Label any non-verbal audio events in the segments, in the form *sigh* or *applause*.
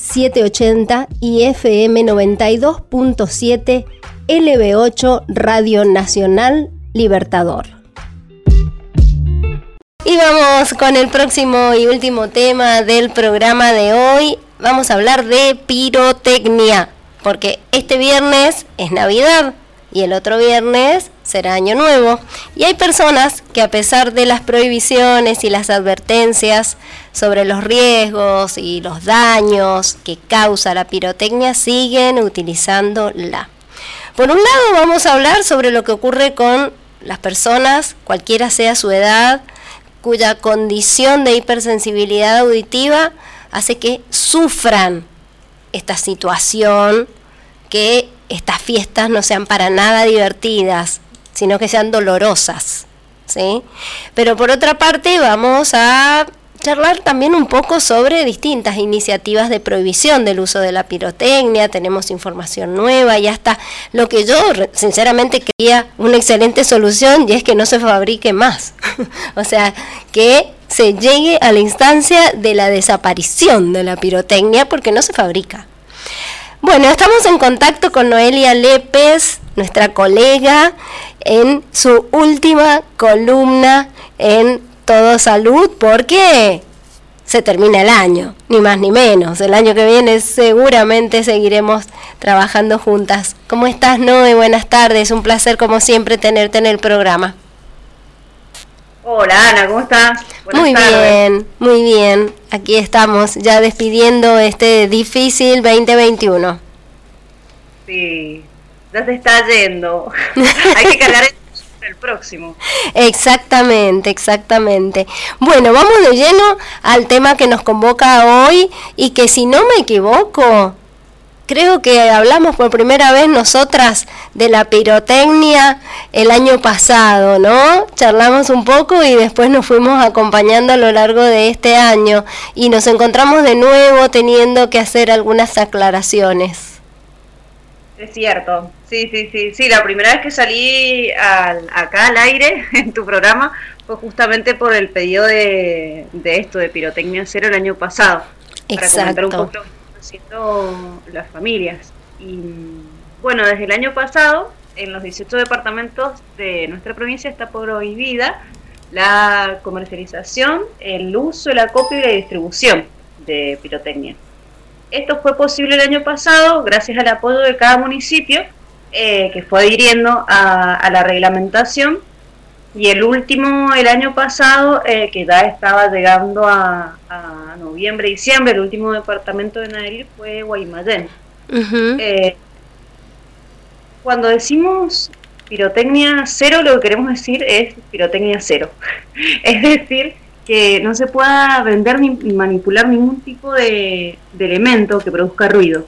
780 y FM 92.7 LB8 Radio Nacional Libertador. Y vamos con el próximo y último tema del programa de hoy. Vamos a hablar de pirotecnia, porque este viernes es Navidad y el otro viernes será Año Nuevo. Y hay personas que a pesar de las prohibiciones y las advertencias sobre los riesgos y los daños que causa la pirotecnia, siguen utilizándola. Por un lado vamos a hablar sobre lo que ocurre con las personas, cualquiera sea su edad, cuya condición de hipersensibilidad auditiva hace que sufran esta situación, que estas fiestas no sean para nada divertidas, sino que sean dolorosas. ¿sí? Pero por otra parte vamos a charlar también un poco sobre distintas iniciativas de prohibición del uso de la pirotecnia, tenemos información nueva y hasta lo que yo sinceramente creía una excelente solución y es que no se fabrique más. *laughs* o sea, que se llegue a la instancia de la desaparición de la pirotecnia porque no se fabrica. Bueno, estamos en contacto con Noelia Lépez, nuestra colega, en su última columna en todo salud porque se termina el año, ni más ni menos. El año que viene seguramente seguiremos trabajando juntas. ¿Cómo estás, Noé? Buenas tardes. Un placer, como siempre, tenerte en el programa. Hola, Ana, ¿cómo estás? muy bien, muy bien. Aquí estamos, ya despidiendo este difícil 2021. Sí, ya se está yendo. *laughs* Hay que cargar el el próximo. Exactamente, exactamente. Bueno, vamos de lleno al tema que nos convoca hoy y que si no me equivoco, creo que hablamos por primera vez nosotras de la pirotecnia el año pasado, ¿no? Charlamos un poco y después nos fuimos acompañando a lo largo de este año y nos encontramos de nuevo teniendo que hacer algunas aclaraciones. Es cierto, sí, sí, sí, sí, la primera vez que salí acá al aire *laughs* en tu programa fue justamente por el pedido de, esto, de Pirotecnia Cero el año pasado, para comentar un poco haciendo las familias. Y bueno, desde el año pasado, en los 18 departamentos de nuestra provincia está prohibida la comercialización, el uso, el acopio y la distribución de pirotecnia. Esto fue posible el año pasado gracias al apoyo de cada municipio eh, que fue adhiriendo a, la reglamentación y el último, el año pasado, eh, que ya estaba llegando a, noviembre, diciembre, el último departamento de Nayarit fue Guaymallén. Eh, cuando decimos pirotecnia cero, lo que queremos decir es pirotecnia cero. *laughs* es decir, que no se pueda vender ni, manipular ningún tipo de, elemento que produzca ruido,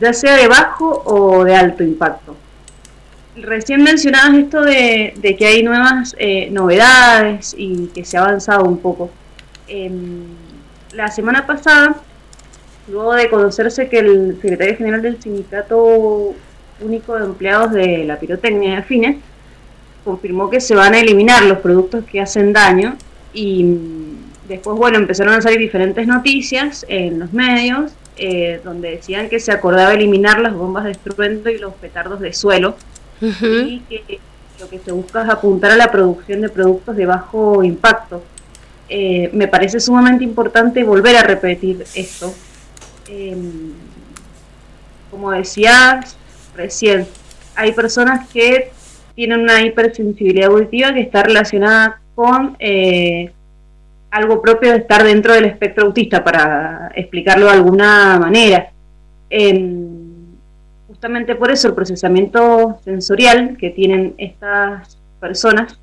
ya sea de bajo o de alto impacto. Recién mencionabas esto de, que hay nuevas eh, novedades y que se ha avanzado un poco. la semana pasada, luego de conocerse que el secretario general del Sindicato Único de Empleados de la Pirotecnia de Afines confirmó que se van a eliminar los productos que hacen daño y después, bueno, empezaron a salir diferentes noticias en los medios eh, donde decían que se acordaba eliminar las bombas de estruendo y los petardos de suelo y que lo que se busca es apuntar a la producción de productos de bajo impacto. Eh, me parece sumamente importante volver a repetir esto. Em, como decías recién, hay personas que tienen una hipersensibilidad auditiva que está relacionada con eh, algo propio de estar dentro del espectro autista, para explicarlo de alguna manera. Justamente por eso el procesamiento sensorial que tienen estas personas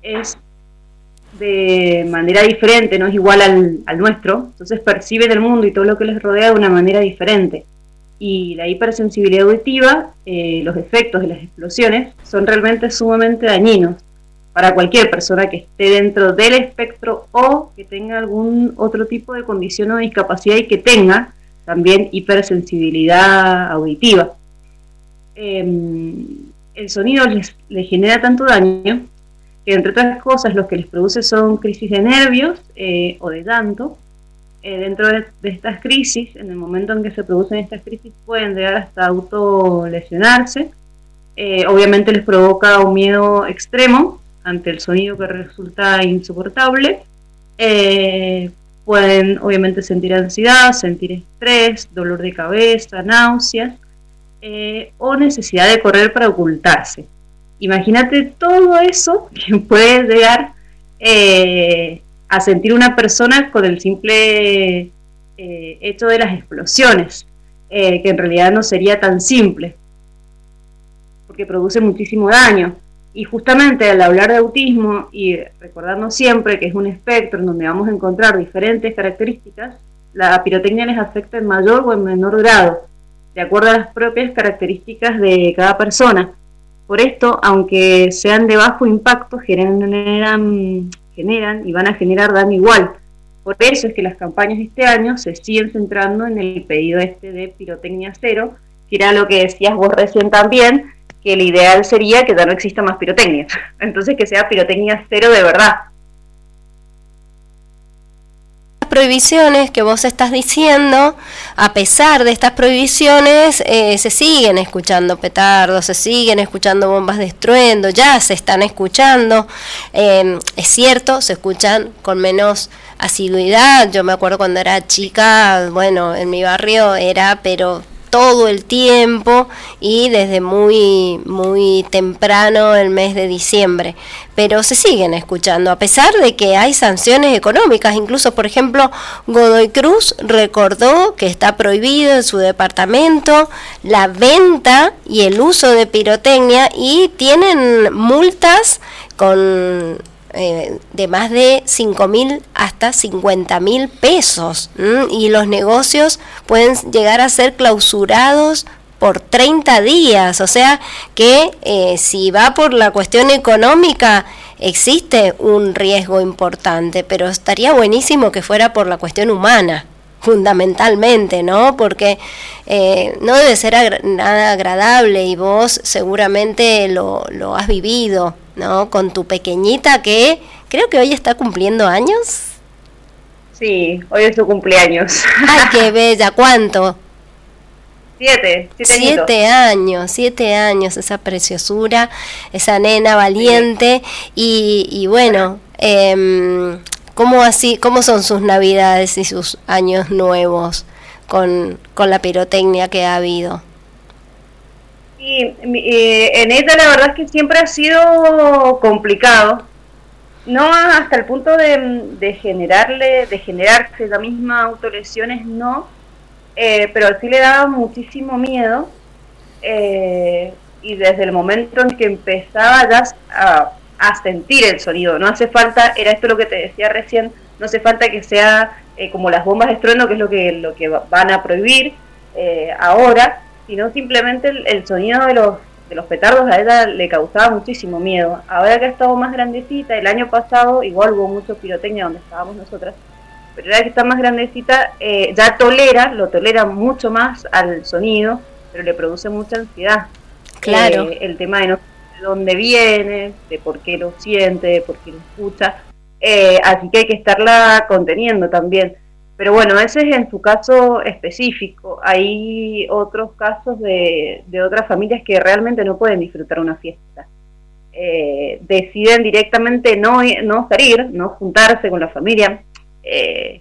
es de manera diferente, no es igual al, nuestro, entonces perciben el mundo y todo lo que les rodea de una manera diferente. Y la hipersensibilidad auditiva, eh, los efectos de las explosiones son realmente sumamente dañinos para cualquier persona que esté dentro del espectro o que tenga algún otro tipo de condición o discapacidad y que tenga también hipersensibilidad auditiva. Em, el sonido les, genera tanto daño que entre otras cosas lo que les produce son crisis de nervios eh, o de llanto eh, dentro de, estas crisis, en el momento en que se producen estas crisis, pueden llegar hasta autolesionarse. Eh, obviamente les provoca un miedo extremo ante el sonido que resulta insoportable. Pueden obviamente sentir ansiedad, sentir estrés, dolor de cabeza, náuseas o necesidad de correr para ocultarse. Imagínate todo eso *laughs* que puede llegar a sentir una persona con el simple eh, hecho de las explosiones, eh, que en realidad no sería tan simple, porque produce muchísimo daño. Y justamente al hablar de autismo y recordarnos siempre que es un espectro en donde vamos a encontrar diferentes características, la pirotecnia les afecta en mayor o en menor grado, de acuerdo a las propias características de cada persona. Por esto, aunque sean de bajo impacto, generan generan y van a generar daño igual. Por eso es que las campañas de este año se siguen centrando en el pedido este de pirotecnia cero, que era lo que decías vos recién también, que el ideal sería que ya no exista más pirotecnia. *laughs* Entonces que sea pirotecnia cero de verdad, prohibiciones que vos estás diciendo, a pesar de estas prohibiciones, eh, se siguen escuchando petardos, se siguen escuchando bombas de estruendo, ya se están escuchando. Em, es cierto, se escuchan con menos asiduidad. Yo me acuerdo cuando era chica, bueno, en mi barrio era, pero todo el tiempo y desde muy muy temprano el mes de diciembre. Pero se siguen escuchando a pesar de que hay sanciones económicas. Incluso por ejemplo Godoy Cruz recordó que está prohibido en su departamento la venta y el uso de pirotecnia y tienen multas con eh, de más de 5 mil hasta 50 mil pesos y los negocios pueden llegar a ser clausurados por 30 días, o sea que eh, si va por la cuestión económica existe un riesgo importante, pero estaría buenísimo que fuera por la cuestión humana fundamentalmente, ¿no? Porque eh, no debe ser nada agradable y vos seguramente lo, lo has vivido, ¿no? Con tu pequeñita que creo que hoy está cumpliendo años. Sí, hoy es su cumpleaños. ¡Ay, qué *laughs* bella! ¿Cuánto? Siete, siete, años, siete años, esa preciosura, esa nena valiente y, y bueno, eh, ¿Cómo, así, ¿Cómo son sus navidades y sus años nuevos con, la pirotecnia que ha habido? Y, en ella la verdad es que siempre ha sido complicado, no hasta el punto de, generarle, de generarse la misma autolesiones, no, eh, pero sí le daba muchísimo miedo eh, y desde el momento en que empezaba ya a a sentir el sonido. No hace falta, era esto lo que te decía recién, no hace falta que sea eh, como las bombas de estruendo, que es lo que, lo que van a prohibir eh, ahora, sino simplemente el, sonido de los, de los petardos a ella le causaba muchísimo miedo. Ahora que ha estado más grandecita, el año pasado igual hubo mucho pirotecnia donde estábamos nosotras, pero ahora que está más grandecita eh, ya tolera, lo tolera mucho más al sonido, pero le produce mucha ansiedad. Claro. el tema de no dónde viene, de por qué lo siente, de por qué lo escucha. Eh, así que hay que estarla conteniendo también. Pero bueno, ese es en su caso específico. Hay otros casos de, de otras familias que realmente no pueden disfrutar una fiesta. Eh, deciden directamente no, no salir, no juntarse con la familia. Eh,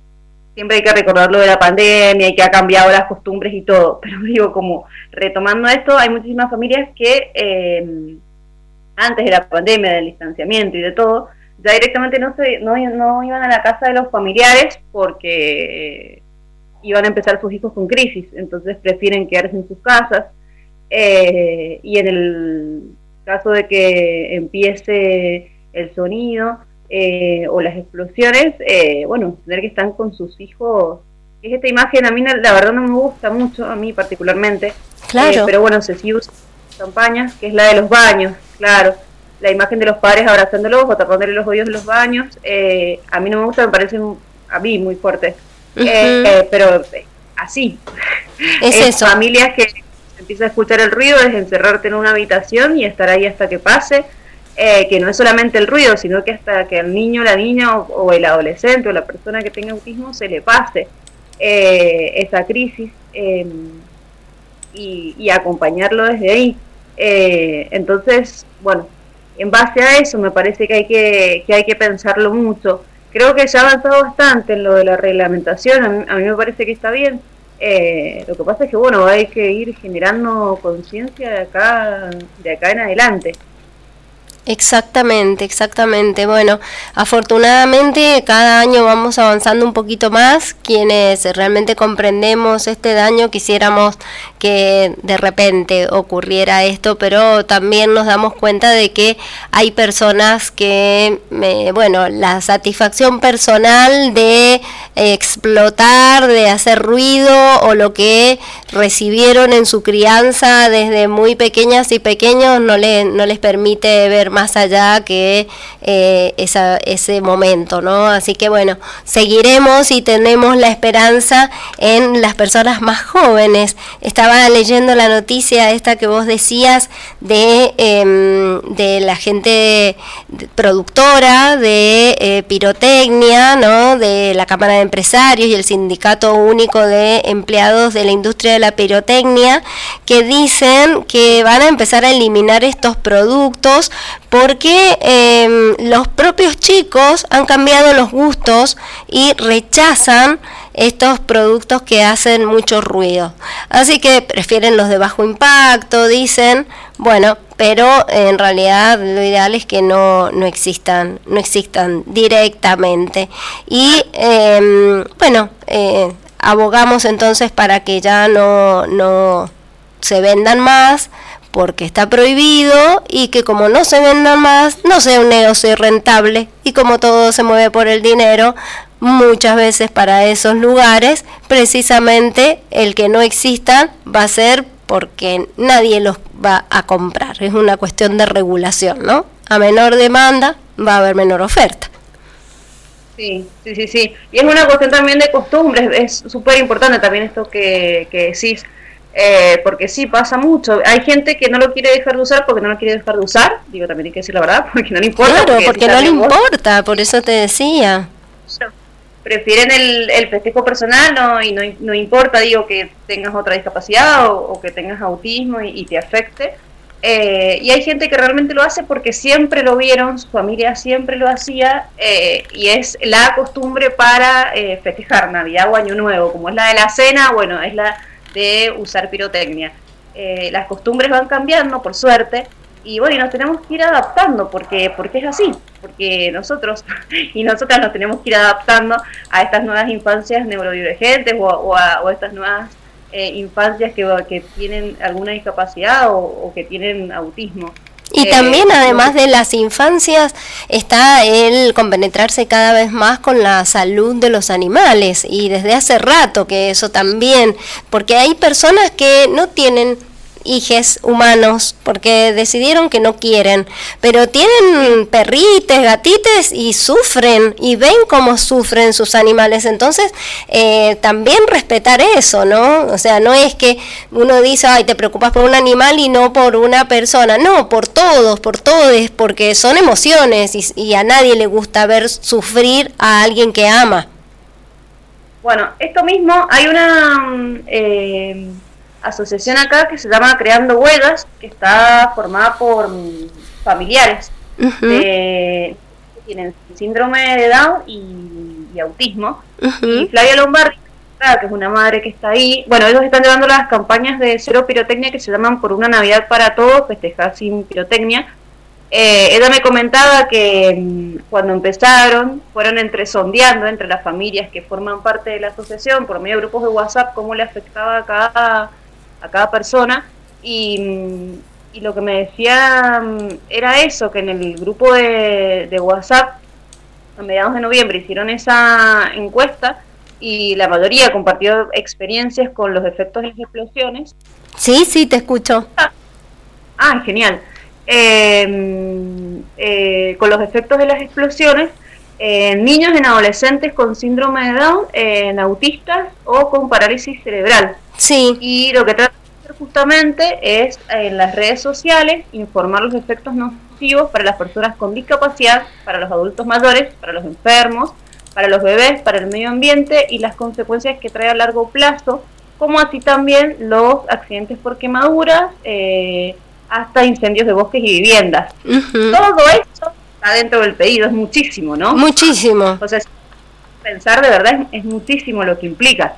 siempre hay que recordar lo de la pandemia y que ha cambiado las costumbres y todo. *laughs* Pero digo, como retomando esto, hay muchísimas familias que antes de la pandemia, del distanciamiento y de todo, ya directamente no, se, no, no iban a la casa de los familiares porque iban a empezar sus hijos con crisis, entonces prefieren quedarse en sus casas. Eh, y en el caso de que empiece el sonido, eh, o las explosiones, eh, bueno, tener que están con sus hijos, es esta imagen a mí la verdad no me gusta mucho, a mí particularmente, claro. pero bueno, se sigue usando campañas, que es la de los baños, claro, la imagen de los padres abrazándolos o tapándole los oídos de los baños, a mí no me gusta, me parece a mí muy fuerte, pero así, es, eso. familias que empieza a escuchar el ruido, es encerrarte en una habitación y estar ahí hasta que pase. Eh, que no es solamente el ruido, sino que hasta que al niño, la niña o, el adolescente o la persona que tenga autismo se le pase eh, esa crisis em, y, acompañarlo desde ahí. Eh, entonces, bueno, en base a eso me parece que hay que, que hay que pensarlo mucho. Creo que ya ha avanzado bastante en lo de la reglamentación, a mí me parece que está bien, eh, lo que pasa es que bueno, hay que ir generando conciencia de acá, de acá en adelante. Exactamente, exactamente. Bueno, afortunadamente cada año vamos avanzando un poquito más. Quienes realmente comprendemos este daño quisiéramos que de repente ocurriera esto, pero también nos damos cuenta de que hay personas que, bueno, la satisfacción personal de explotar, de hacer ruido o lo que recibieron en su crianza desde muy pequeñas y pequeños no, le, no les permite ver más allá que eh, ese momento, ¿no? Así que bueno, seguiremos y tenemos la esperanza en las personas más jóvenes. Estaba leyendo la noticia esta que vos decías de, em, de la gente productora de eh, pirotecnia, ¿no? De la Cámara de Empresarios y el Sindicato Único de Empleados de la Industria de la Pirotecnia, que dicen que van a empezar a eliminar estos productos porque em, los propios chicos han cambiado los gustos y rechazan estos productos que hacen mucho ruido. Así que prefieren los de bajo impacto, dicen, bueno, pero en realidad lo ideal es que no, no existan, no existan directamente. Y em, bueno, eh, abogamos entonces para que ya no, no se vendan más porque está prohibido y que como no se vendan más, no sea un negocio rentable y como todo se mueve por el dinero, muchas veces para esos lugares, precisamente el que no existan va a ser porque nadie los va a comprar. Es una cuestión de regulación, ¿no? A menor demanda va a haber menor oferta. Sí, sí, sí, sí. Y es una cuestión también de costumbres, es súper importante también esto que, que decís eh, porque sí, pasa mucho. Hay gente que no lo quiere dejar de usar porque no lo quiere dejar de usar. Digo, también hay que decir la verdad, *laughs* porque no le importa. Claro, porque, no le importa, por eso te decía. Prefieren el, el festejo personal no, y no, no, importa, digo, que tengas otra discapacidad o, que tengas autismo y, te afecte. Eh, y hay gente que realmente lo hace porque siempre lo vieron, su familia siempre lo hacía eh, y es la costumbre para festejar Navidad o Año Nuevo, como es la de la cena, bueno, es la de usar pirotecnia. Eh, las costumbres van cambiando, por suerte, y bueno, y nos tenemos que ir adaptando, porque, porque es así, porque nosotros *laughs* y nosotras nos tenemos que ir adaptando a estas nuevas infancias neurodivergentes o, a, estas nuevas eh, infancias que, que, tienen alguna discapacidad o que tienen autismo. Y también, eh, además de las infancias, está el compenetrarse cada vez más con la salud de los animales. Y desde hace rato que eso también, porque hay personas que no tienen hijes humanos porque decidieron que no quieren, pero tienen perrites, gatites y sufren y ven cómo sufren sus animales. Entonces, eh, también respetar eso, ¿no? O sea, no es que uno dice, ay, te preocupas por un animal y no por una persona. No, por todos, por todos, porque son emociones y, a nadie le gusta ver sufrir a alguien que ama. Bueno, esto mismo, hay una... Mm, eh, asociación acá que se llama Creando Huellas, que está formada por familiares que tienen síndrome de Down y, autismo. Y Flavia Lombardi, que es una madre que está ahí, bueno, ellos están llevando las campañas de cero pirotecnia que se llaman Por una Navidad para Todos, festejar sin pirotecnia. Eh, ella me comentaba que mm, cuando empezaron fueron entre sondeando entre las familias que forman parte de la asociación por medio de grupos de WhatsApp cómo le afectaba a cada a cada persona y, lo que me decía mm, era eso, que en el grupo de, WhatsApp a mediados de noviembre hicieron esa encuesta y la mayoría compartió experiencias con los efectos de las explosiones. Sí, sí, te escucho. Ah, genial. Em, eh, con los efectos de las explosiones en niños, en adolescentes con síndrome de Down, en autistas o con parálisis cerebral. Sí. Y lo que trata de hacer justamente es en las redes sociales informar los efectos nocivos para las personas con discapacidad, para los adultos mayores, para los enfermos, para los bebés, para el medio ambiente y las consecuencias que trae a largo plazo, como así también los accidentes por quemaduras, eh, hasta incendios de bosques y viviendas. Todo esto está dentro del pedido, es muchísimo, ¿no? Muchísimo. O sea, pensar de verdad es, muchísimo lo que implica.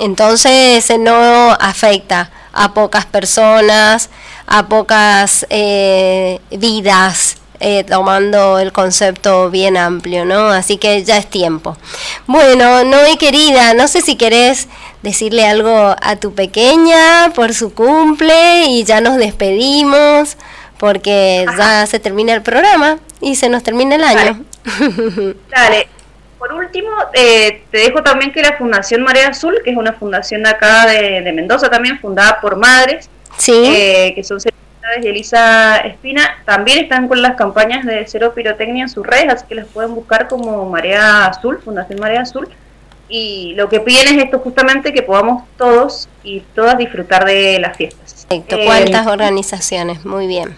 Entonces no afecta a pocas personas, a pocas eh, vidas, eh, tomando el concepto bien amplio, ¿no? Así que ya es tiempo. Bueno, Noé querida, no sé si querés decirle algo a tu pequeña por su cumple y ya nos despedimos porque ya se termina el programa y se nos termina el año. *laughs* Dale. Por último, eh, te dejo también que la Fundación Marea Azul, que es una fundación acá de, Mendoza también, fundada por madres, eh, que son y Elisa Espina, también están con las campañas de Cero Pirotecnia en sus redes, así que las pueden buscar como Marea Azul, Fundación Marea Azul. Y lo que piden es esto justamente, que podamos todos y todas disfrutar de las fiestas. Perfecto. ¿Cuántas eh, organizaciones? Muy bien.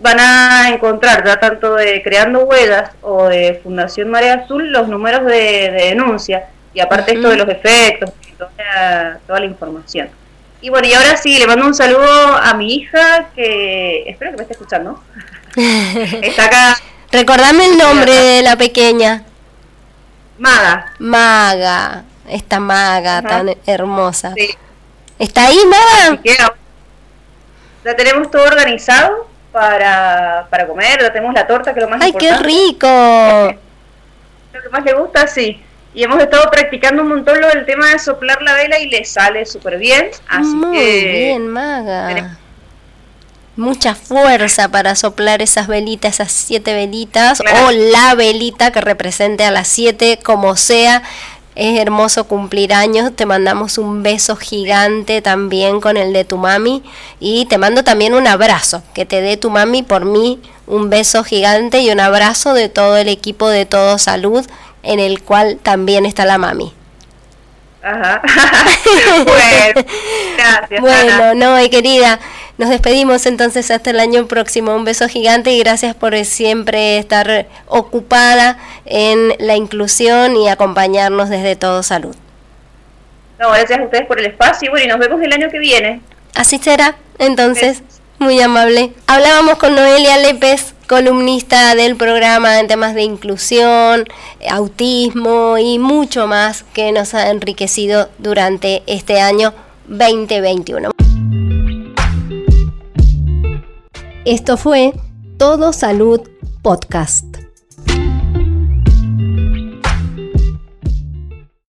Van a encontrar, ya tanto de Creando Huellas o de Fundación Marea Azul, los números de, denuncia y aparte esto de los efectos, toda, toda la información. Y bueno, y ahora sí, le mando un saludo a mi hija, que espero que me esté escuchando. *laughs* Está acá. Recordame el nombre de la pequeña. Maga. Maga, esta maga tan hermosa. ¿Está ahí, Maga? ya tenemos todo organizado para, para comer, ya tenemos la torta, que es lo más ¡Ay, qué rico! *laughs* lo que más le gusta, sí y hemos estado practicando un montón lo del tema de soplar la vela y le sale súper bien. Así Muy bien, maga. Mucha fuerza para soplar esas velitas, esas siete velitas, o la velita que represente a las siete, como sea. Es hermoso cumplir años, te mandamos un beso gigante también con el de tu mami y te mando también un abrazo, que te dé tu mami por mí, un beso gigante y un abrazo de todo el equipo de Todo Salud en el cual también está la mami. Ajá. *laughs* bueno, gracias. Bueno, no, y querida, nos despedimos entonces hasta el año próximo. Un beso gigante y gracias por siempre estar ocupada en la inclusión y acompañarnos desde Todo Salud. No, gracias a ustedes por el espacio y bueno, y nos vemos el año que viene. Así será, entonces, muy amable. Hablábamos con Noelia Lépez columnista del programa en temas de inclusión, autismo y mucho más que nos ha enriquecido durante este año 2021. Esto fue Todo Salud Podcast.